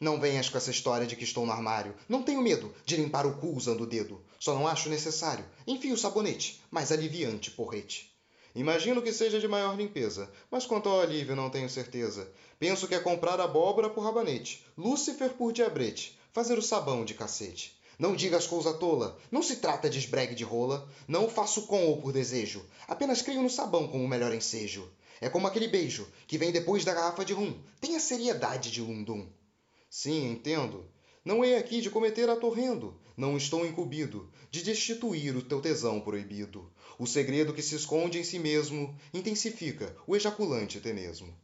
Não venhas com essa história de que estou no armário. Não tenho medo de limpar o cu usando o dedo. Só não acho necessário. Enfio o sabonete, mais aliviante porrete. Imagino que seja de maior limpeza, mas quanto ao alívio não tenho certeza. Penso que é comprar abóbora por rabanete, Lúcifer por diabrete, fazer o sabão de cacete. Não digas coisa tola, não se trata de esbregue de rola, não o faço com ou por desejo, apenas creio no sabão como o melhor ensejo. É como aquele beijo que vem depois da garrafa de rum, tenha seriedade de lundum. Sim, entendo. Não hei aqui de cometer ato horrendo, não estou incumbido de destituir o teu tesão proibido. O segredo que se esconde em si mesmo intensifica o ejaculante até mesmo.